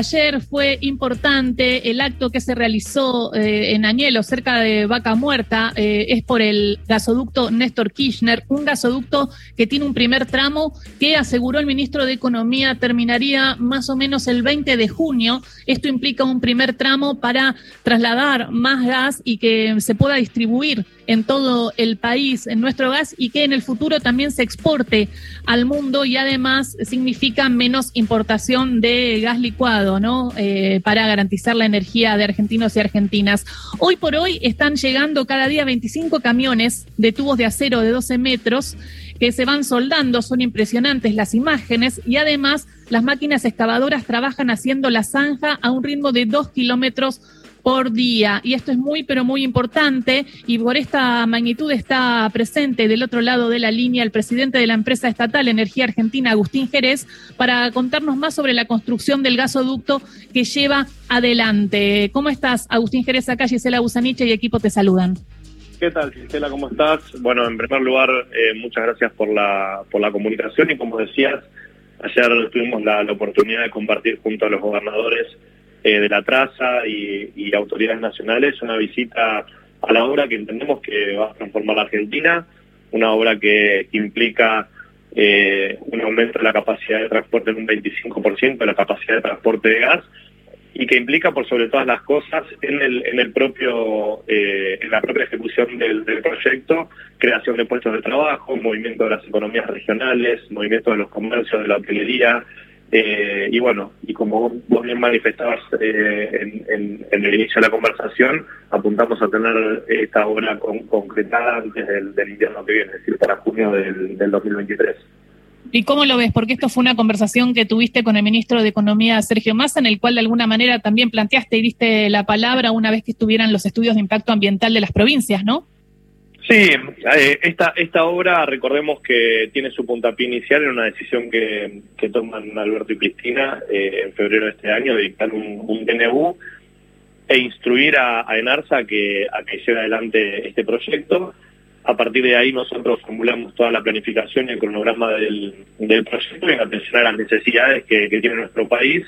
ayer fue importante el acto que se realizó eh, en Añelo, cerca de Vaca Muerta, eh, es por el gasoducto Néstor Kirchner, un gasoducto que tiene un primer tramo que aseguró el ministro de Economía terminaría más o menos el 20 de junio. Esto implica un primer tramo para trasladar más gas y que se pueda distribuir en todo el país en nuestro gas y que en el futuro también se exporte al mundo y además significa menos importación de gas licuado, ¿no? Eh, para garantizar la energía de argentinos y argentinas. Hoy por hoy están llegando cada día 25 camiones de tubos de acero de 12 metros que se van soldando, son impresionantes las imágenes y además las máquinas excavadoras trabajan haciendo la zanja a un ritmo de 2 kilómetros por día. Y esto es muy, pero muy importante. Y por esta magnitud está presente del otro lado de la línea el presidente de la empresa estatal Energía Argentina, Agustín Jerez, para contarnos más sobre la construcción del gasoducto que lleva adelante. ¿Cómo estás, Agustín Jerez? Acá Gisela Busaniche y equipo te saludan. ¿Qué tal, Gisela? ¿Cómo estás? Bueno, en primer lugar, eh, muchas gracias por la, por la comunicación y como decías, ayer tuvimos la oportunidad de compartir junto a los gobernadores eh, de la traza y, autoridades nacionales, una visita a la obra que entendemos que va a transformar la Argentina, una obra que implica eh, un aumento de la capacidad de transporte en un 25% de la capacidad de transporte de gas y que implica por sobre todas las cosas en el, en el propio eh, en la propia ejecución del, del, proyecto creación de puestos de trabajo movimiento de las economías regionales movimiento de los comercios de la hotelería eh, y bueno, y como vos bien manifestabas eh, en, el inicio de la conversación, apuntamos a tener esta obra concretada antes del, invierno que viene, es decir, para junio del, 2023. ¿Y cómo lo ves? Porque esto fue una conversación que tuviste con el ministro de Economía, Sergio Massa, en el cual de alguna manera también planteaste y diste la palabra una vez que estuvieran los estudios de impacto ambiental de las provincias, ¿no? Sí, eh, esta, esta obra, recordemos que tiene su puntapié inicial en una decisión que, que toman Alberto y Cristina eh, en febrero de este año, de dictar un, un DNU e instruir a, Enarsa que, a que lleve adelante este proyecto. A partir de ahí nosotros formulamos toda la planificación y el cronograma del, del proyecto en atención a las necesidades que, que tiene nuestro país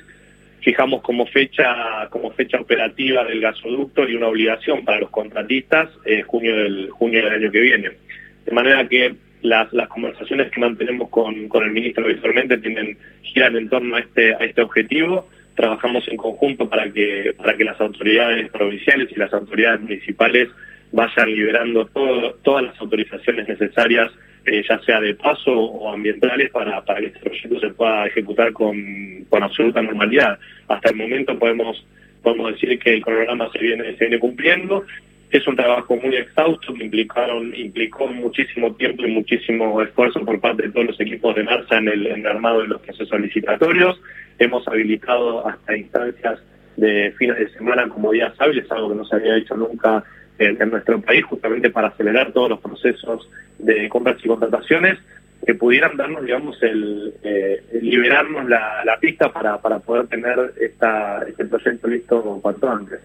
fijamos como fecha como fecha operativa del gasoducto y una obligación para los contratistas eh, junio del junio del año que viene. De manera que las, las conversaciones que mantenemos con, con el ministro visualmente giran en torno a este a este objetivo. Trabajamos en conjunto para que para que las autoridades provinciales y las autoridades municipales vayan liberando todas las autorizaciones necesarias eh, ya sea de paso o ambientales, para, para que este proyecto se pueda ejecutar con, con absoluta normalidad. Hasta el momento podemos podemos decir que el cronograma se viene se viene cumpliendo. Es un trabajo muy exhausto implicaron implicó muchísimo tiempo y muchísimo esfuerzo por parte de todos los equipos de marcha en el, en el armado de los procesos licitatorios. Hemos habilitado hasta instancias de fines de semana como días hábiles, algo que no se había hecho nunca en, nuestro país, justamente para acelerar todos los procesos de compras y contrataciones que pudieran darnos, digamos, el eh, liberarnos la, la pista para, para poder tener esta, este proyecto listo cuanto antes.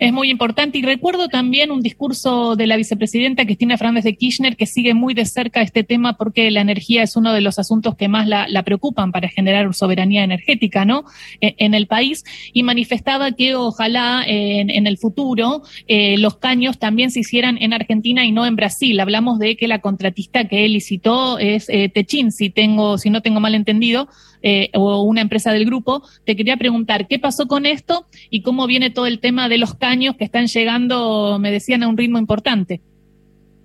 Es muy importante. Y recuerdo también un discurso de la vicepresidenta Cristina Fernández de Kirchner que sigue muy de cerca este tema porque la energía es uno de los asuntos que más la, preocupan para generar soberanía energética ¿no? E, en, el país y manifestaba que ojalá en, el futuro eh, los caños también se hicieran en Argentina y no en Brasil. Hablamos de que la contratista que él licitó es eh, Techin, si, tengo, si no tengo mal entendido, eh, o una empresa del grupo. Te quería preguntar, ¿qué pasó con esto y cómo viene todo el tema de los caños que están llegando, me decían, a un ritmo importante?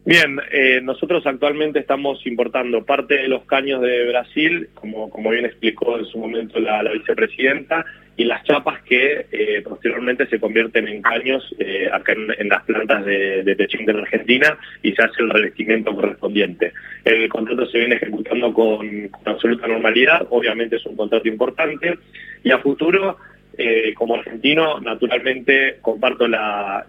Bien, eh, nosotros actualmente estamos importando parte de los caños de Brasil, como, como bien explicó en su momento la, vicepresidenta, y las chapas que eh, posteriormente se convierten en caños eh, acá en, las plantas de, de Techín de Argentina y se hace el revestimiento correspondiente. El contrato se viene ejecutando con, absoluta normalidad, obviamente es un contrato importante, y a futuro eh, como argentino, naturalmente comparto la,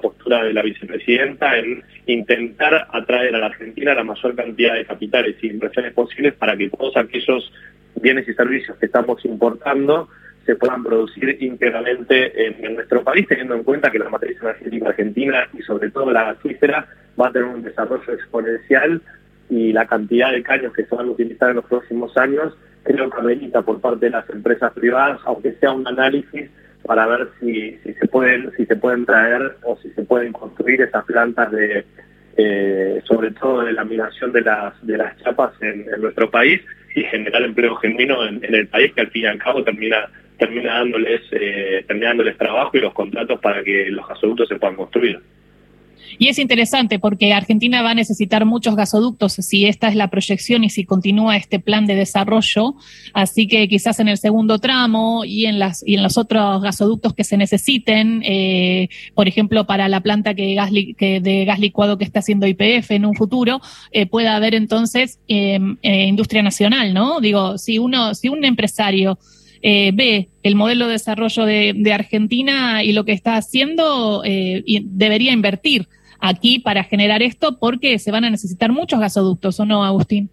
postura de la vicepresidenta en intentar atraer a la Argentina la mayor cantidad de capitales y inversiones posibles para que todos aquellos bienes y servicios que estamos importando se puedan producir íntegramente en, nuestro país, teniendo en cuenta que la matriz energética argentina y sobre todo la gasífera va a tener un desarrollo exponencial y la cantidad de caños que se van a utilizar en los próximos años creo que amerita por parte de las empresas privadas, aunque sea un análisis para ver si, se pueden si se pueden traer o si se pueden construir esas plantas de eh, sobre todo de laminación de las de las chapas en, nuestro país y generar empleo genuino en, el país que al fin y al cabo termina termina dándoles eh, termina dándoles trabajo y los contratos para que los gasoductos se puedan construir. Y es interesante porque Argentina va a necesitar muchos gasoductos si esta es la proyección y si continúa este plan de desarrollo. Así que quizás en el segundo tramo y en las y en los otros gasoductos que se necesiten, eh, por ejemplo, para la planta que, gas que de gas licuado que está haciendo IPF en un futuro, eh, pueda haber entonces em, eh, industria nacional, ¿no? Digo, si uno, si un empresario eh, ve el modelo de desarrollo de, Argentina y lo que está haciendo, eh, y debería invertir aquí para generar esto porque se van a necesitar muchos gasoductos, ¿o no, Agustín?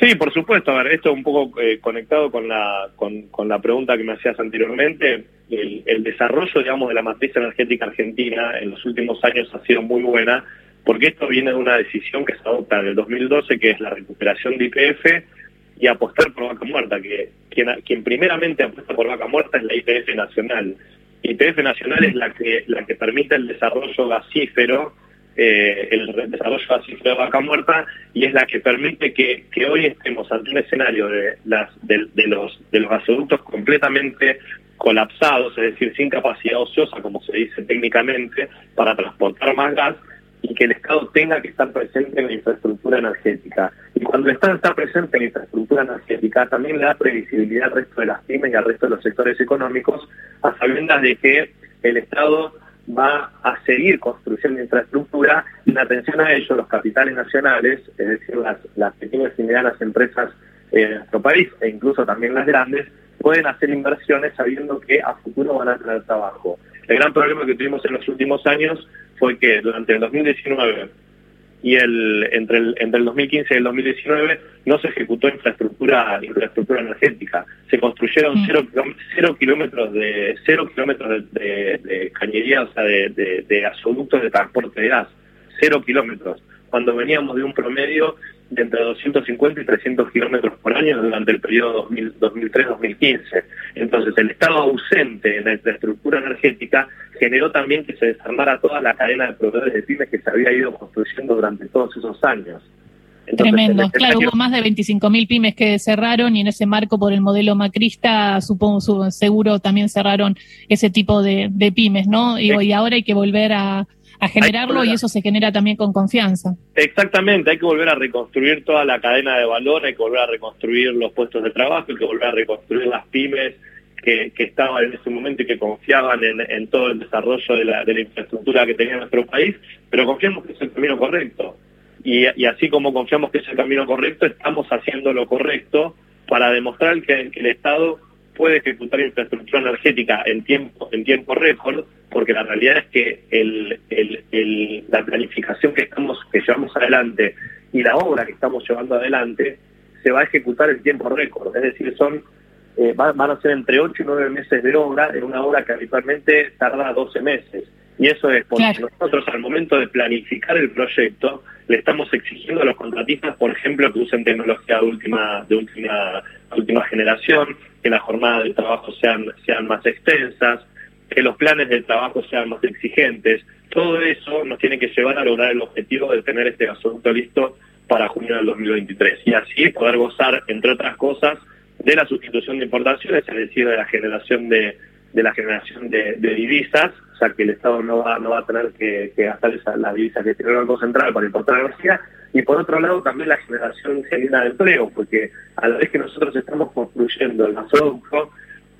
Sí, por supuesto. A ver, esto un poco eh, conectado con la, con, la pregunta que me hacías anteriormente. El, el, desarrollo, digamos, de la matriz energética argentina en los últimos años ha sido muy buena, porque esto viene de una decisión que se adopta en el 2012, que es la recuperación de IPF y apostar por vaca muerta, que quien, quien primeramente apuesta por vaca muerta es la IPF nacional. IPF nacional es la que, la que permite el desarrollo gasífero eh, el desarrollo de vaca muerta y es la que permite que, que hoy estemos ante un escenario de, las, de, los, de los gasoductos completamente colapsados, es decir, sin capacidad ociosa, como se dice técnicamente, para transportar más gas y que el Estado tenga que estar presente en la infraestructura energética. Y cuando el Estado está presente en infraestructura energética, también le da previsibilidad al resto de las pymes y al resto de los sectores económicos, a sabiendas de que el Estado va a seguir construyendo infraestructura y en atención a ello los capitales nacionales, es decir, las, las pequeñas y medianas empresas eh, de nuestro país e incluso también las grandes, pueden hacer inversiones sabiendo que a futuro van a tener trabajo. El gran problema que tuvimos en los últimos años fue que durante el 2019 y el entre el entre el 2015 y el 2019 no se ejecutó infraestructura infraestructura energética se construyeron mm. cero, kilómetros de cero kilómetros de, cañería o sea de, de, de gasoductos de transporte de gas cero kilómetros cuando veníamos de un promedio de entre 250 y 300 kilómetros por año durante el periodo 2003-2015. Entonces, el estado ausente en la infraestructura energética generó también que se desarmara toda la cadena de proveedores de pymes que se había ido construyendo durante todos esos años. Tremendo. Este claro, hubo más de 25.000 pymes que cerraron y en ese marco por el modelo macrista, supongo, seguro también cerraron ese tipo de, pymes, ¿no? Y, y ahora hay que volver a, a generarlo y eso se genera también con confianza. Exactamente, hay que volver a reconstruir toda la cadena de valor, hay que volver a reconstruir los puestos de trabajo, hay que volver a reconstruir las pymes que, estaban en ese momento y que confiaban en, todo el desarrollo de la, de la, infraestructura que tenía nuestro país, pero confiamos que es el camino correcto. Y, y, así como confiamos que es el camino correcto, estamos haciendo lo correcto para demostrar que el Estado puede ejecutar infraestructura energética en tiempo en tiempo récord, porque la realidad es que la planificación que estamos que llevamos adelante y la obra que estamos llevando adelante se va a ejecutar en tiempo récord, es decir, son eh, van, a ser entre 8 y 9 meses de obra en una obra que habitualmente tarda 12 meses. Y eso es porque nosotros al momento de planificar el proyecto le estamos exigiendo a los contratistas, por ejemplo, que usen tecnología de última, de última, última generación, que las jornadas de trabajo sean, sean más extensas, que los planes de trabajo sean más exigentes. Todo eso nos tiene que llevar a lograr el objetivo de tener este gasoducto listo para junio del 2023 y así poder gozar, entre otras cosas, de la sustitución de importaciones, es decir, de la generación de, de la generación de, divisas, o sea que el Estado no va, no va a tener que, gastar esa, las divisas que tiene el Banco Central para importar energía, y por otro lado también la generación genuina de empleo, porque a la vez que nosotros estamos construyendo el gasoducto,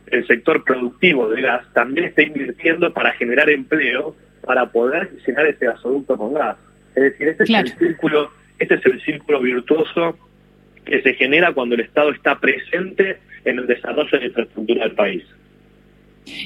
el sector productivo de gas también está invirtiendo para generar empleo para poder llenar ese gasoducto con gas. Es decir, este es el círculo, este es el círculo virtuoso que se genera cuando el Estado está presente en el desarrollo de la infraestructura del país.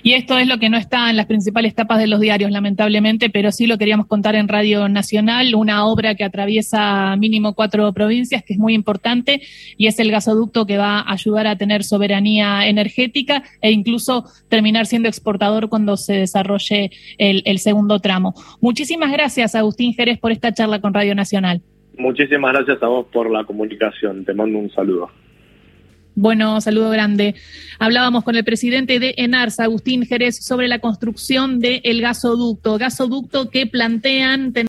Y esto es lo que no está en las principales tapas de los diarios, lamentablemente, pero sí lo queríamos contar en Radio Nacional, una obra que atraviesa mínimo cuatro provincias, que es muy importante, y es el gasoducto que va a ayudar a tener soberanía energética e incluso terminar siendo exportador cuando se desarrolle el, el segundo tramo. Muchísimas gracias, Agustín Jerez, por esta charla con Radio Nacional. Muchísimas gracias a vos por la comunicación. Te mando un saludo. Bueno, saludo grande. Hablábamos con el presidente de ENARS, Agustín Jerez, sobre la construcción del gasoducto, gasoducto que plantean tener